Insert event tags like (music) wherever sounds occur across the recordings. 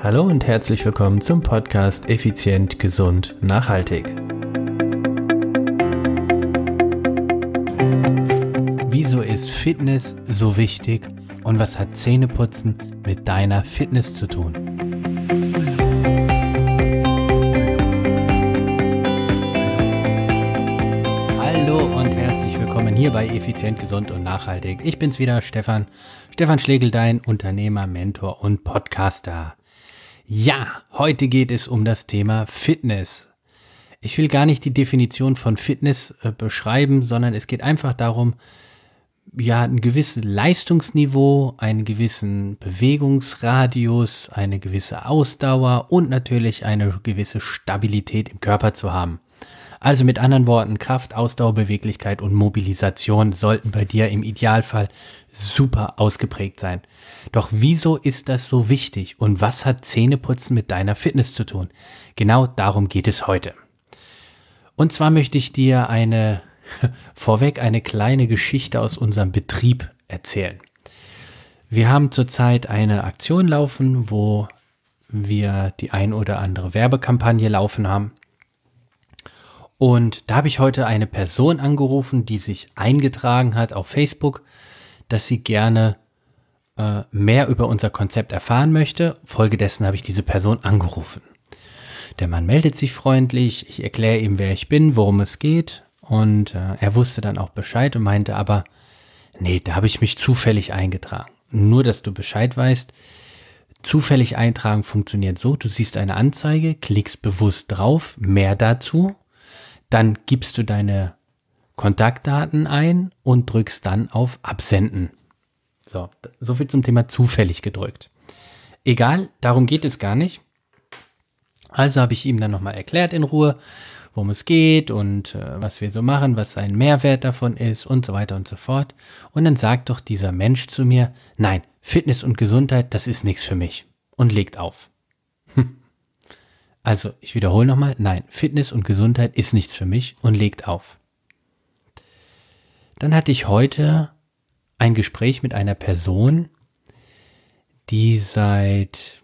Hallo und herzlich willkommen zum Podcast Effizient, Gesund, Nachhaltig. Wieso ist Fitness so wichtig und was hat Zähneputzen mit deiner Fitness zu tun? Hallo und herzlich willkommen hier bei Effizient, Gesund und Nachhaltig. Ich bin's wieder, Stefan. Stefan Schlegel, dein Unternehmer, Mentor und Podcaster. Ja, heute geht es um das Thema Fitness. Ich will gar nicht die Definition von Fitness äh, beschreiben, sondern es geht einfach darum, ja, ein gewisses Leistungsniveau, einen gewissen Bewegungsradius, eine gewisse Ausdauer und natürlich eine gewisse Stabilität im Körper zu haben. Also mit anderen Worten, Kraft, Ausdauer, Beweglichkeit und Mobilisation sollten bei dir im Idealfall super ausgeprägt sein. Doch wieso ist das so wichtig und was hat Zähneputzen mit deiner Fitness zu tun? Genau darum geht es heute. Und zwar möchte ich dir eine, (laughs) vorweg eine kleine Geschichte aus unserem Betrieb erzählen. Wir haben zurzeit eine Aktion laufen, wo wir die ein oder andere Werbekampagne laufen haben. Und da habe ich heute eine Person angerufen, die sich eingetragen hat auf Facebook, dass sie gerne äh, mehr über unser Konzept erfahren möchte. Folgedessen habe ich diese Person angerufen. Der Mann meldet sich freundlich, ich erkläre ihm, wer ich bin, worum es geht. Und äh, er wusste dann auch Bescheid und meinte aber, nee, da habe ich mich zufällig eingetragen. Nur, dass du Bescheid weißt, zufällig eintragen funktioniert so, du siehst eine Anzeige, klickst bewusst drauf, mehr dazu dann gibst du deine Kontaktdaten ein und drückst dann auf Absenden. So, so viel zum Thema zufällig gedrückt. Egal, darum geht es gar nicht. Also habe ich ihm dann nochmal erklärt in Ruhe, worum es geht und äh, was wir so machen, was sein Mehrwert davon ist und so weiter und so fort. Und dann sagt doch dieser Mensch zu mir, nein, Fitness und Gesundheit, das ist nichts für mich. Und legt auf. Also, ich wiederhole nochmal, nein, Fitness und Gesundheit ist nichts für mich und legt auf. Dann hatte ich heute ein Gespräch mit einer Person, die seit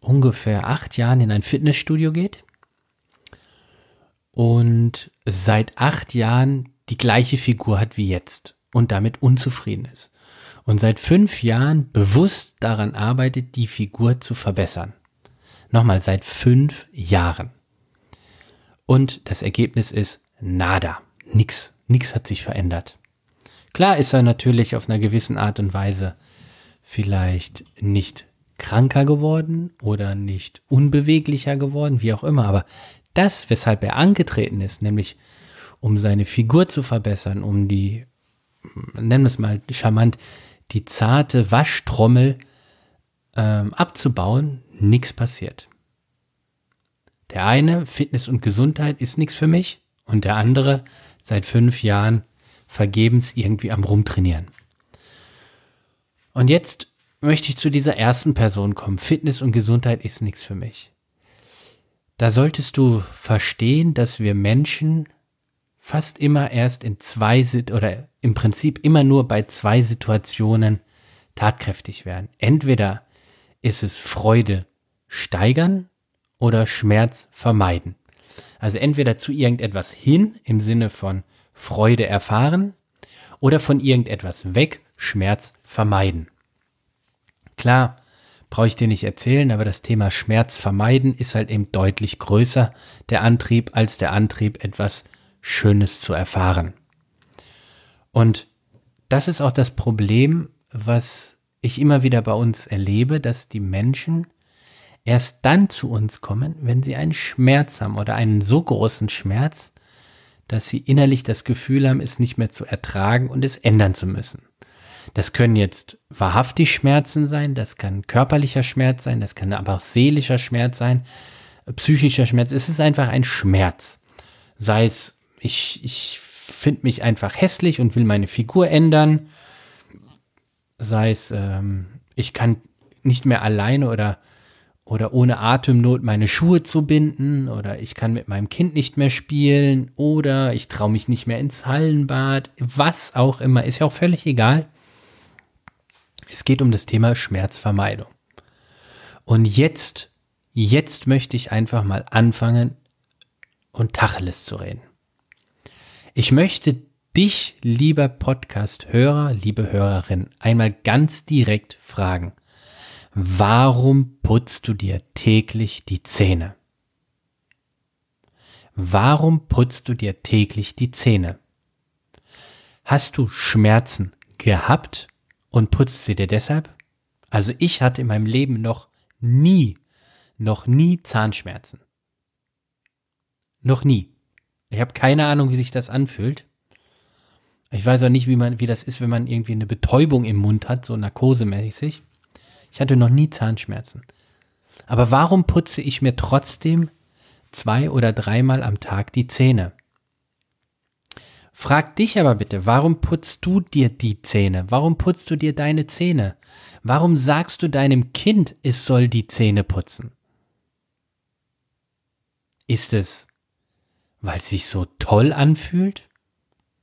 ungefähr acht Jahren in ein Fitnessstudio geht und seit acht Jahren die gleiche Figur hat wie jetzt und damit unzufrieden ist. Und seit fünf Jahren bewusst daran arbeitet, die Figur zu verbessern. Nochmal seit fünf Jahren. Und das Ergebnis ist nada. Nix. Nix hat sich verändert. Klar ist er natürlich auf einer gewissen Art und Weise vielleicht nicht kranker geworden oder nicht unbeweglicher geworden, wie auch immer. Aber das, weshalb er angetreten ist, nämlich um seine Figur zu verbessern, um die, nennen wir es mal charmant, die zarte Waschtrommel ähm, abzubauen, nichts passiert. Der eine, Fitness und Gesundheit ist nichts für mich und der andere, seit fünf Jahren vergebens irgendwie am Rumtrainieren. Und jetzt möchte ich zu dieser ersten Person kommen. Fitness und Gesundheit ist nichts für mich. Da solltest du verstehen, dass wir Menschen fast immer erst in zwei oder im Prinzip immer nur bei zwei Situationen tatkräftig werden. Entweder ist es Freude steigern oder Schmerz vermeiden. Also entweder zu irgendetwas hin im Sinne von Freude erfahren oder von irgendetwas weg, Schmerz vermeiden. Klar, brauche ich dir nicht erzählen, aber das Thema Schmerz vermeiden ist halt eben deutlich größer, der Antrieb, als der Antrieb, etwas Schönes zu erfahren. Und das ist auch das Problem, was ich immer wieder bei uns erlebe, dass die Menschen erst dann zu uns kommen, wenn sie einen Schmerz haben oder einen so großen Schmerz, dass sie innerlich das Gefühl haben, es nicht mehr zu ertragen und es ändern zu müssen. Das können jetzt wahrhaftig Schmerzen sein, das kann körperlicher Schmerz sein, das kann aber auch seelischer Schmerz sein, psychischer Schmerz. Es ist einfach ein Schmerz. Sei es, ich, ich finde mich einfach hässlich und will meine Figur ändern. Sei es, ähm, ich kann nicht mehr alleine oder oder ohne Atemnot meine Schuhe zu binden oder ich kann mit meinem Kind nicht mehr spielen oder ich traue mich nicht mehr ins Hallenbad, was auch immer, ist ja auch völlig egal. Es geht um das Thema Schmerzvermeidung. Und jetzt, jetzt möchte ich einfach mal anfangen und Tacheles zu reden. Ich möchte dich, lieber Podcast-Hörer, liebe Hörerin, einmal ganz direkt fragen. Warum putzt du dir täglich die Zähne? Warum putzt du dir täglich die Zähne? Hast du Schmerzen gehabt und putzt sie dir deshalb? Also ich hatte in meinem Leben noch nie, noch nie Zahnschmerzen. Noch nie. Ich habe keine Ahnung, wie sich das anfühlt. Ich weiß auch nicht, wie man, wie das ist, wenn man irgendwie eine Betäubung im Mund hat, so narkosemäßig. Ich hatte noch nie Zahnschmerzen. Aber warum putze ich mir trotzdem zwei oder dreimal am Tag die Zähne? Frag dich aber bitte, warum putzt du dir die Zähne? Warum putzt du dir deine Zähne? Warum sagst du deinem Kind, es soll die Zähne putzen? Ist es, weil es sich so toll anfühlt?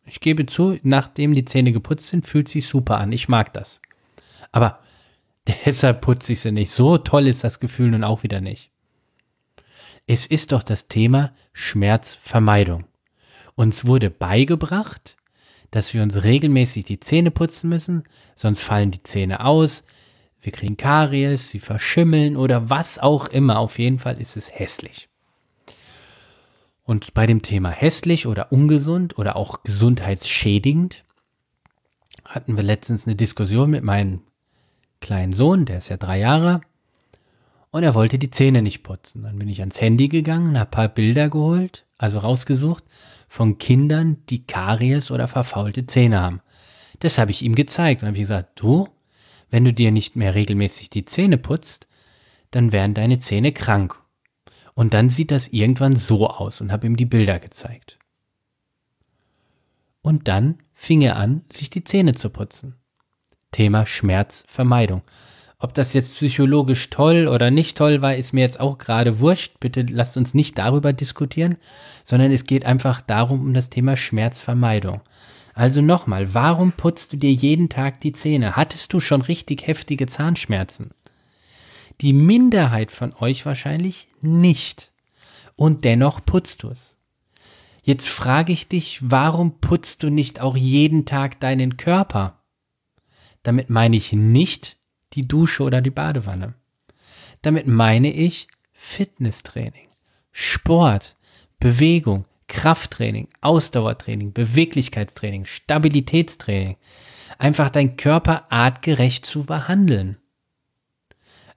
Ich gebe zu, nachdem die Zähne geputzt sind, fühlt sich super an. Ich mag das. Aber deshalb putze ich sie nicht. So toll ist das Gefühl nun auch wieder nicht. Es ist doch das Thema Schmerzvermeidung. Uns wurde beigebracht, dass wir uns regelmäßig die Zähne putzen müssen, sonst fallen die Zähne aus, wir kriegen Karies, sie verschimmeln oder was auch immer. Auf jeden Fall ist es hässlich. Und bei dem Thema hässlich oder ungesund oder auch gesundheitsschädigend hatten wir letztens eine Diskussion mit meinem kleinen Sohn, der ist ja drei Jahre, und er wollte die Zähne nicht putzen. Dann bin ich ans Handy gegangen, habe ein paar Bilder geholt, also rausgesucht, von Kindern, die Karies oder verfaulte Zähne haben. Das habe ich ihm gezeigt und habe gesagt, du, wenn du dir nicht mehr regelmäßig die Zähne putzt, dann werden deine Zähne krank und dann sieht das irgendwann so aus und habe ihm die Bilder gezeigt. Und dann fing er an, sich die Zähne zu putzen. Thema Schmerzvermeidung. Ob das jetzt psychologisch toll oder nicht toll war, ist mir jetzt auch gerade wurscht. Bitte lasst uns nicht darüber diskutieren, sondern es geht einfach darum, um das Thema Schmerzvermeidung. Also nochmal, warum putzt du dir jeden Tag die Zähne? Hattest du schon richtig heftige Zahnschmerzen? Die Minderheit von euch wahrscheinlich nicht. Und dennoch putzt du es. Jetzt frage ich dich, warum putzt du nicht auch jeden Tag deinen Körper? Damit meine ich nicht die Dusche oder die Badewanne. Damit meine ich Fitnesstraining, Sport, Bewegung, Krafttraining, Ausdauertraining, Beweglichkeitstraining, Stabilitätstraining. Einfach deinen Körper artgerecht zu behandeln.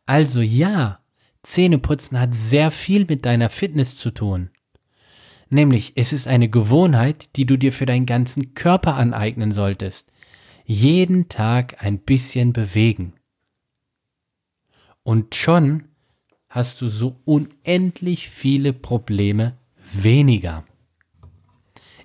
Also ja, Zähneputzen hat sehr viel mit deiner Fitness zu tun. Nämlich, es ist eine Gewohnheit, die du dir für deinen ganzen Körper aneignen solltest. Jeden Tag ein bisschen bewegen. Und schon hast du so unendlich viele Probleme weniger.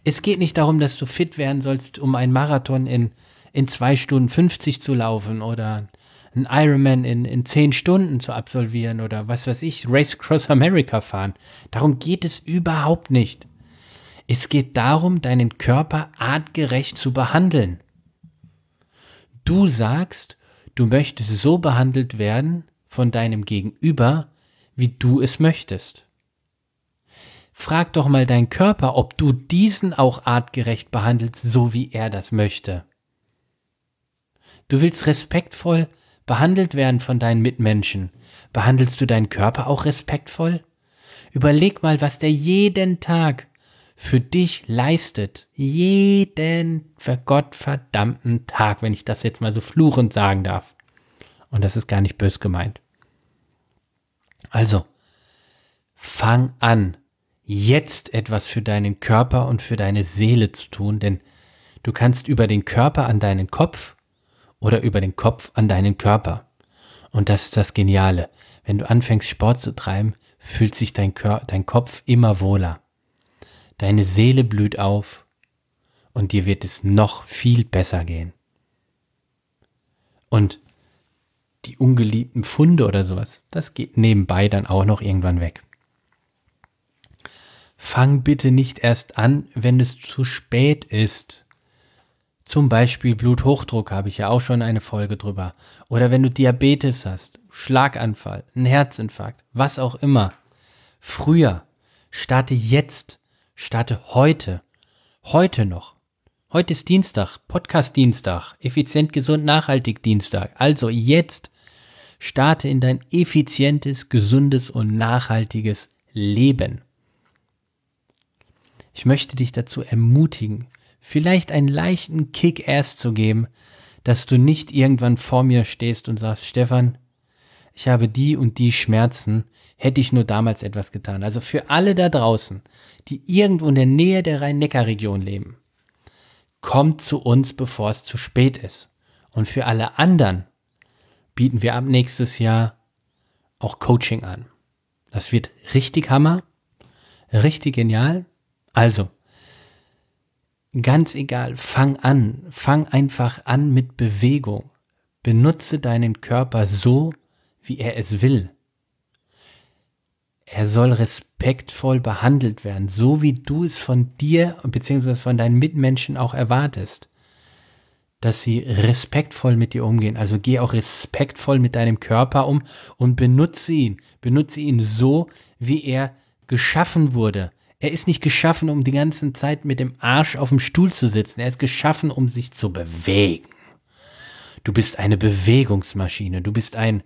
Es geht nicht darum, dass du fit werden sollst, um einen Marathon in, in zwei Stunden 50 zu laufen oder einen Ironman in, in zehn Stunden zu absolvieren oder was weiß ich, Race Cross America fahren. Darum geht es überhaupt nicht. Es geht darum, deinen Körper artgerecht zu behandeln. Du sagst, du möchtest so behandelt werden von deinem Gegenüber, wie du es möchtest. Frag doch mal deinen Körper, ob du diesen auch artgerecht behandelst, so wie er das möchte. Du willst respektvoll behandelt werden von deinen Mitmenschen, behandelst du deinen Körper auch respektvoll? Überleg mal, was der jeden Tag für dich leistet. Jeden vergottverdammten Tag, wenn ich das jetzt mal so fluchend sagen darf. Und das ist gar nicht bös gemeint. Also, fang an, jetzt etwas für deinen Körper und für deine Seele zu tun, denn du kannst über den Körper an deinen Kopf oder über den Kopf an deinen Körper. Und das ist das Geniale. Wenn du anfängst Sport zu treiben, fühlt sich dein, Kör dein Kopf immer wohler. Deine Seele blüht auf und dir wird es noch viel besser gehen. Und die ungeliebten Funde oder sowas, das geht nebenbei dann auch noch irgendwann weg. Fang bitte nicht erst an, wenn es zu spät ist. Zum Beispiel Bluthochdruck habe ich ja auch schon eine Folge drüber. Oder wenn du Diabetes hast, Schlaganfall, einen Herzinfarkt, was auch immer. Früher, starte jetzt, starte heute, heute noch. Heute ist Dienstag, Podcast Dienstag, effizient, gesund, nachhaltig Dienstag. Also jetzt starte in dein effizientes, gesundes und nachhaltiges Leben. Ich möchte dich dazu ermutigen, vielleicht einen leichten Kick-Ass zu geben, dass du nicht irgendwann vor mir stehst und sagst, Stefan, ich habe die und die Schmerzen, hätte ich nur damals etwas getan. Also für alle da draußen, die irgendwo in der Nähe der Rhein-Neckar-Region leben, kommt zu uns, bevor es zu spät ist. Und für alle anderen bieten wir ab nächstes Jahr auch Coaching an. Das wird richtig Hammer, richtig genial. Also, ganz egal, fang an, fang einfach an mit Bewegung. Benutze deinen Körper so, wie er es will. Er soll respektvoll behandelt werden, so wie du es von dir bzw. von deinen Mitmenschen auch erwartest. Dass sie respektvoll mit dir umgehen. Also geh auch respektvoll mit deinem Körper um und benutze ihn. Benutze ihn so, wie er geschaffen wurde. Er ist nicht geschaffen, um die ganze Zeit mit dem Arsch auf dem Stuhl zu sitzen. Er ist geschaffen, um sich zu bewegen. Du bist eine Bewegungsmaschine. Du bist ein,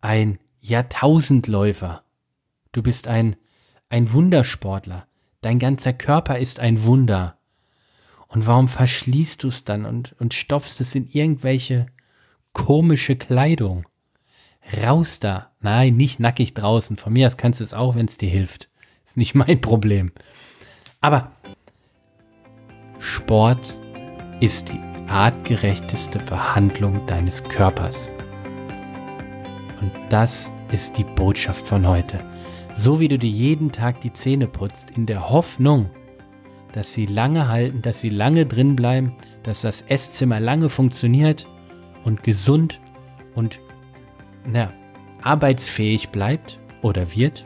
ein Jahrtausendläufer. Du bist ein, ein Wundersportler. Dein ganzer Körper ist ein Wunder. Und warum verschließt du es dann und, und stopfst es in irgendwelche komische Kleidung? Raus da. Nein, nicht nackig draußen. Von mir aus kannst du es auch, wenn es dir hilft. Ist nicht mein Problem. Aber Sport ist die artgerechteste Behandlung deines Körpers. Und das ist die Botschaft von heute. So wie du dir jeden Tag die Zähne putzt, in der Hoffnung, dass sie lange halten, dass sie lange drin bleiben, dass das Esszimmer lange funktioniert und gesund und na, arbeitsfähig bleibt oder wird,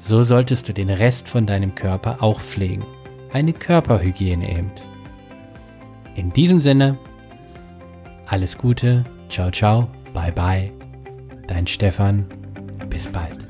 so solltest du den Rest von deinem Körper auch pflegen. Eine Körperhygiene eben. In diesem Sinne, alles Gute, ciao ciao, bye bye, dein Stefan, bis bald.